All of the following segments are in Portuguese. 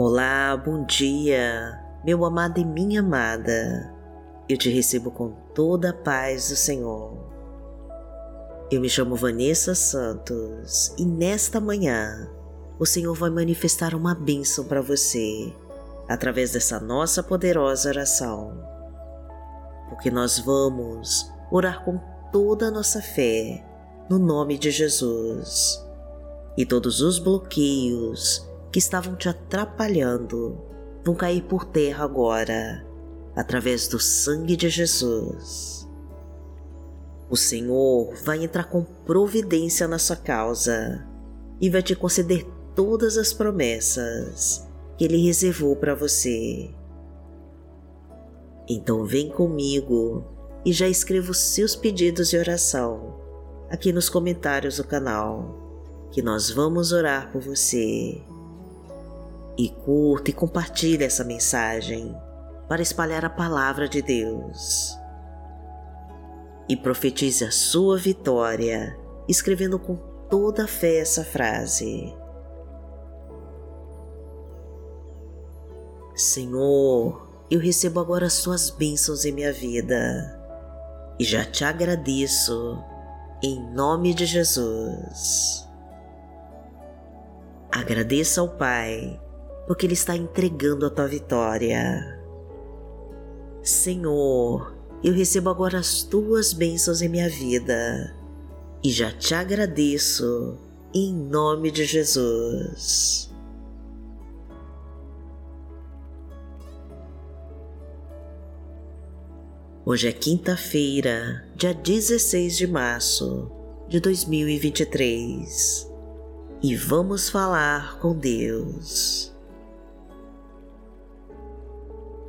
Olá, bom dia, meu amado e minha amada. Eu te recebo com toda a paz do Senhor. Eu me chamo Vanessa Santos e nesta manhã o Senhor vai manifestar uma bênção para você através dessa nossa poderosa oração. Porque nós vamos orar com toda a nossa fé no nome de Jesus. E todos os bloqueios que estavam te atrapalhando vão cair por terra agora, através do sangue de Jesus. O Senhor vai entrar com providência na sua causa e vai te conceder todas as promessas que Ele reservou para você. Então vem comigo e já escreva os seus pedidos de oração aqui nos comentários do canal, que nós vamos orar por você. E curta e compartilhe essa mensagem para espalhar a palavra de Deus. E profetize a sua vitória, escrevendo com toda a fé essa frase. Senhor, eu recebo agora as suas bênçãos em minha vida e já te agradeço em nome de Jesus. Agradeça ao Pai porque Ele está entregando a tua vitória. Senhor, eu recebo agora as tuas bênçãos em minha vida e já te agradeço em nome de Jesus. Hoje é quinta-feira, dia 16 de março de 2023 e vamos falar com Deus.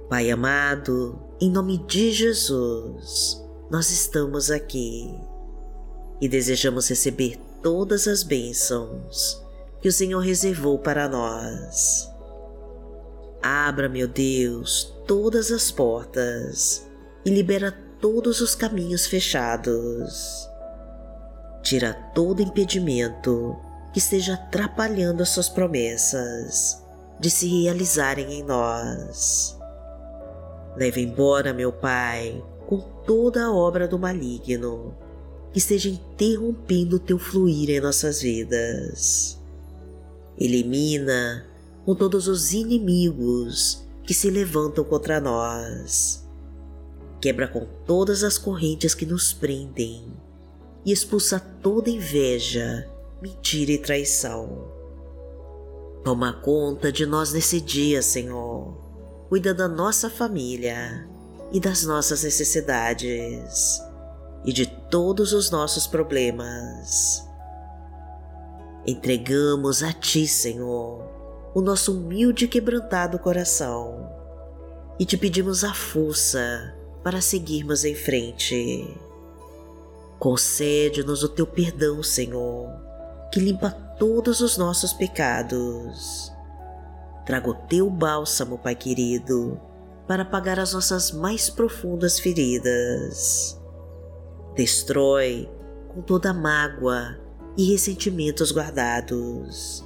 Pai amado, em nome de Jesus, nós estamos aqui e desejamos receber todas as bênçãos que o Senhor reservou para nós. Abra, meu Deus, todas as portas e libera todos os caminhos fechados. Tira todo impedimento que esteja atrapalhando as suas promessas de se realizarem em nós. Leva embora, meu Pai, com toda a obra do maligno que esteja interrompendo o teu fluir em nossas vidas. Elimina com todos os inimigos que se levantam contra nós quebra com todas as correntes que nos prendem e expulsa toda inveja, mentira e traição. Toma conta de nós nesse dia, Senhor. Cuida da nossa família e das nossas necessidades e de todos os nossos problemas. Entregamos a Ti, Senhor, o nosso humilde e quebrantado coração e te pedimos a força para seguirmos em frente. Concede-nos o teu perdão, Senhor, que limpa todos os nossos pecados. Traga o teu bálsamo, Pai querido, para apagar as nossas mais profundas feridas. Destrói com toda mágoa e ressentimentos guardados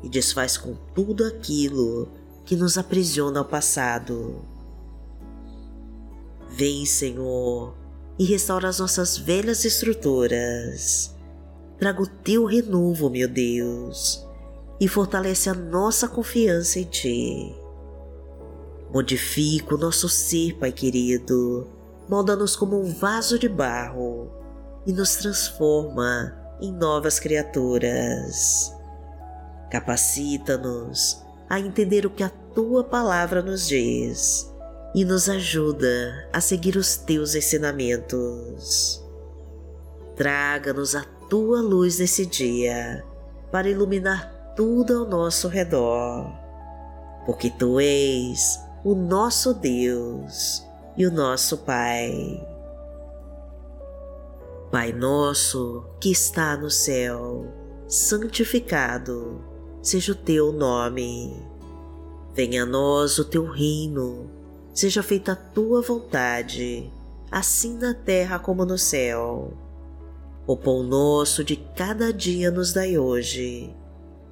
e desfaz com tudo aquilo que nos aprisiona ao passado Vem, Senhor, e restaura as nossas velhas estruturas. Traga o teu renovo, meu Deus, e fortalece a nossa confiança em Ti. Modifica o nosso ser, Pai querido, molda-nos como um vaso de barro e nos transforma em novas criaturas. Capacita-nos a entender o que a Tua palavra nos diz e nos ajuda a seguir os teus ensinamentos. Traga-nos a tua luz nesse dia para iluminar tudo ao nosso redor, porque tu és o nosso Deus e o nosso Pai. Pai nosso que está no céu, santificado seja o teu nome. Venha a nós o teu reino Seja feita a tua vontade, assim na terra como no céu. O pão nosso de cada dia nos dai hoje.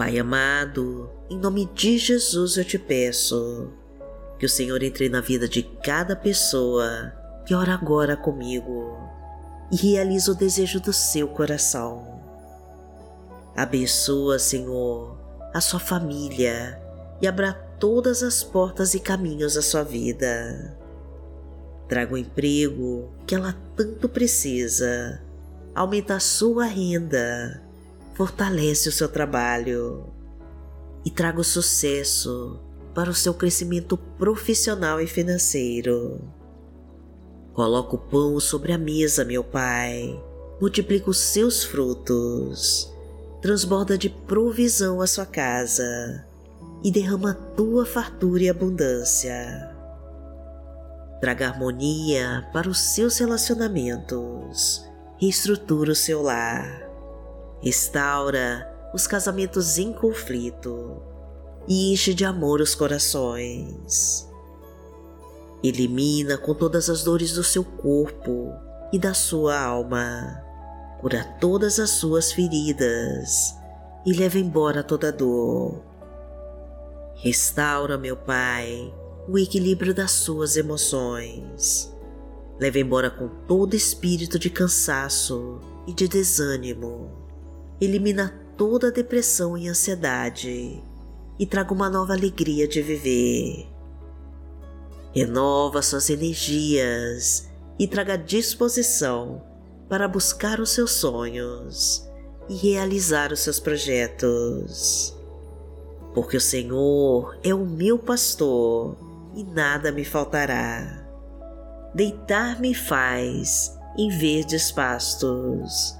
Pai amado, em nome de Jesus eu te peço que o Senhor entre na vida de cada pessoa que ora agora comigo e realiza o desejo do seu coração. Abençoa, Senhor, a sua família e abra todas as portas e caminhos da sua vida. Traga o emprego que ela tanto precisa, aumenta a sua renda fortalece o seu trabalho e traga o sucesso para o seu crescimento profissional e financeiro. Coloca o pão sobre a mesa, meu Pai, multiplica os seus frutos, transborda de provisão a sua casa e derrama a tua fartura e abundância. Traga harmonia para os seus relacionamentos, reestrutura o seu lar restaura os casamentos em conflito e enche de amor os corações. Elimina com todas as dores do seu corpo e da sua alma, cura todas as suas feridas e leva embora toda dor. Restaura, meu Pai, o equilíbrio das suas emoções. Leva embora com todo espírito de cansaço e de desânimo elimina toda a depressão e ansiedade e traga uma nova alegria de viver. Renova suas energias e traga disposição para buscar os seus sonhos e realizar os seus projetos. Porque o Senhor é o meu pastor e nada me faltará. Deitar-me faz em verdes pastos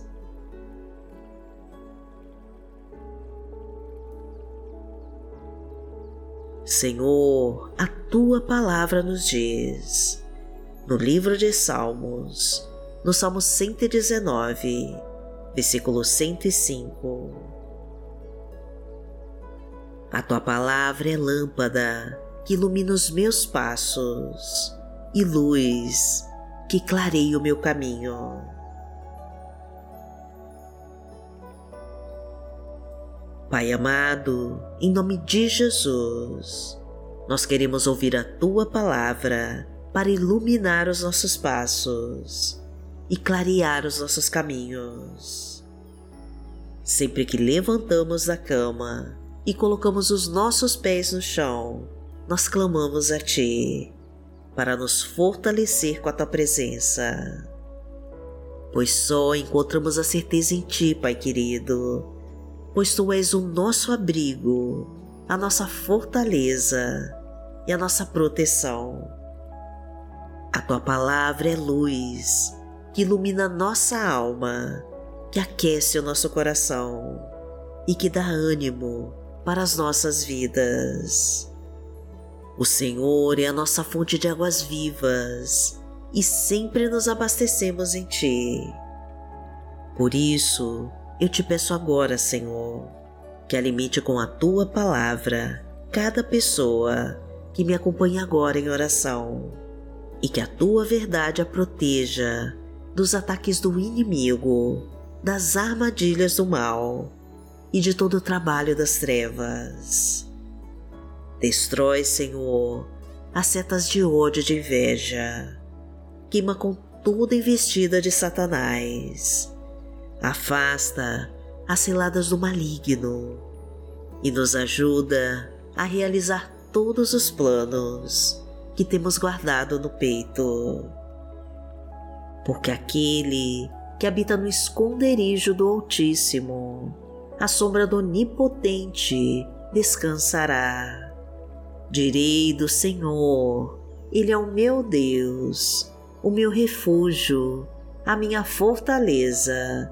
Senhor, a tua palavra nos diz, no livro de Salmos, no Salmo 119, versículo 105. A tua palavra é lâmpada que ilumina os meus passos e luz que clareia o meu caminho. Pai amado, em nome de Jesus, nós queremos ouvir a tua palavra para iluminar os nossos passos e clarear os nossos caminhos. Sempre que levantamos da cama e colocamos os nossos pés no chão, nós clamamos a Ti para nos fortalecer com a Tua presença. Pois só encontramos a certeza em Ti, Pai querido, pois tu és o nosso abrigo, a nossa fortaleza e a nossa proteção. A tua palavra é luz que ilumina nossa alma, que aquece o nosso coração e que dá ânimo para as nossas vidas. O Senhor é a nossa fonte de águas vivas e sempre nos abastecemos em Ti. Por isso, eu te peço agora, Senhor, que alimente com a tua palavra cada pessoa que me acompanha agora em oração e que a tua verdade a proteja dos ataques do inimigo, das armadilhas do mal e de todo o trabalho das trevas. Destrói, Senhor, as setas de ódio e de inveja. Queima com toda investida de Satanás. Afasta as ciladas do maligno e nos ajuda a realizar todos os planos que temos guardado no peito. Porque aquele que habita no esconderijo do Altíssimo, a sombra do Onipotente descansará. Direi do Senhor, Ele é o meu Deus, o meu refúgio, a minha fortaleza,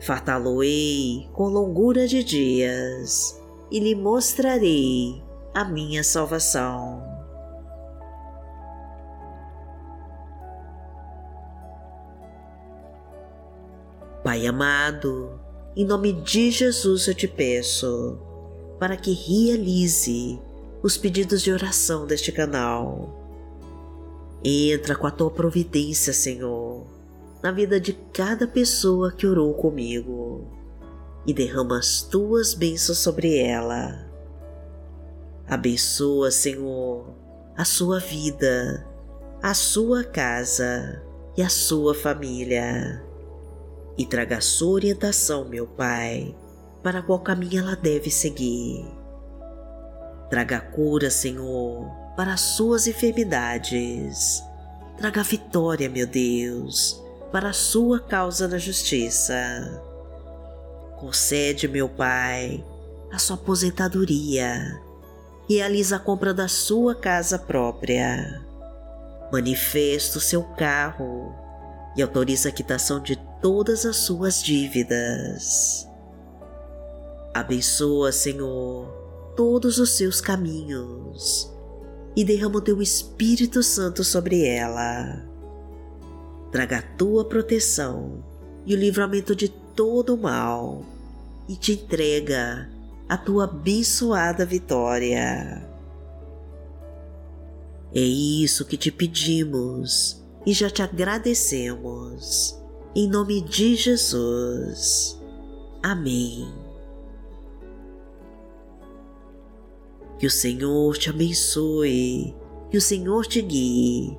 Fartá-lo-ei com longura de dias e lhe mostrarei a minha salvação. Pai amado, em nome de Jesus eu te peço para que realize os pedidos de oração deste canal. Entra com a tua providência, Senhor, na vida de cada pessoa que orou comigo e derrama as tuas bênçãos sobre ela. Abençoa, Senhor, a sua vida, a sua casa e a sua família e traga a sua orientação, meu Pai, para qual caminho ela deve seguir. Traga cura, Senhor, para as suas enfermidades. Traga vitória, meu Deus, para a sua causa na justiça. Concede, meu Pai, a sua aposentadoria. Realiza a compra da sua casa própria. Manifesta o seu carro e autoriza a quitação de todas as suas dívidas. Abençoa, Senhor, todos os seus caminhos e derrama o teu Espírito Santo sobre ela. Traga a tua proteção e o livramento de todo o mal e te entrega a tua abençoada vitória. É isso que te pedimos e já te agradecemos em nome de Jesus. Amém. Que o Senhor te abençoe, que o Senhor te guie